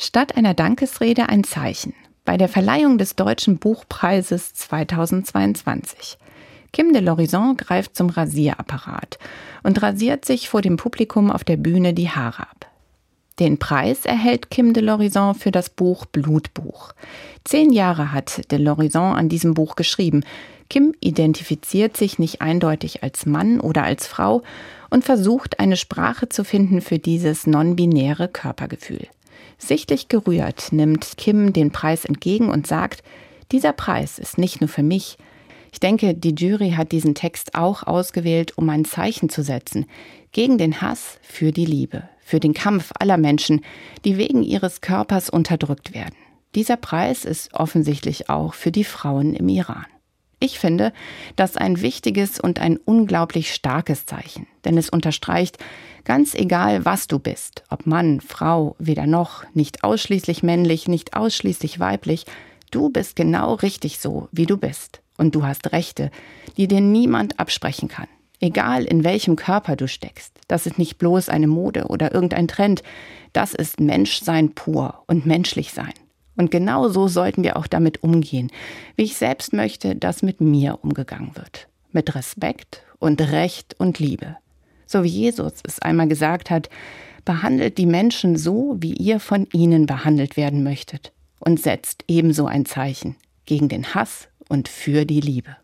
Statt einer Dankesrede ein Zeichen. Bei der Verleihung des Deutschen Buchpreises 2022. Kim de l'Horizon greift zum Rasierapparat und rasiert sich vor dem Publikum auf der Bühne die Haare ab. Den Preis erhält Kim de l'Horizon für das Buch Blutbuch. Zehn Jahre hat de l'Horizon an diesem Buch geschrieben. Kim identifiziert sich nicht eindeutig als Mann oder als Frau und versucht eine Sprache zu finden für dieses non-binäre Körpergefühl. Sichtlich gerührt nimmt Kim den Preis entgegen und sagt, dieser Preis ist nicht nur für mich. Ich denke, die Jury hat diesen Text auch ausgewählt, um ein Zeichen zu setzen gegen den Hass für die Liebe, für den Kampf aller Menschen, die wegen ihres Körpers unterdrückt werden. Dieser Preis ist offensichtlich auch für die Frauen im Iran. Ich finde das ein wichtiges und ein unglaublich starkes Zeichen, denn es unterstreicht, ganz egal was du bist, ob Mann, Frau, weder noch, nicht ausschließlich männlich, nicht ausschließlich weiblich, du bist genau richtig so, wie du bist. Und du hast Rechte, die dir niemand absprechen kann. Egal in welchem Körper du steckst. Das ist nicht bloß eine Mode oder irgendein Trend. Das ist Menschsein pur und menschlich sein. Und genau so sollten wir auch damit umgehen, wie ich selbst möchte, dass mit mir umgegangen wird. Mit Respekt und Recht und Liebe. So wie Jesus es einmal gesagt hat, behandelt die Menschen so, wie ihr von ihnen behandelt werden möchtet und setzt ebenso ein Zeichen gegen den Hass und für die Liebe.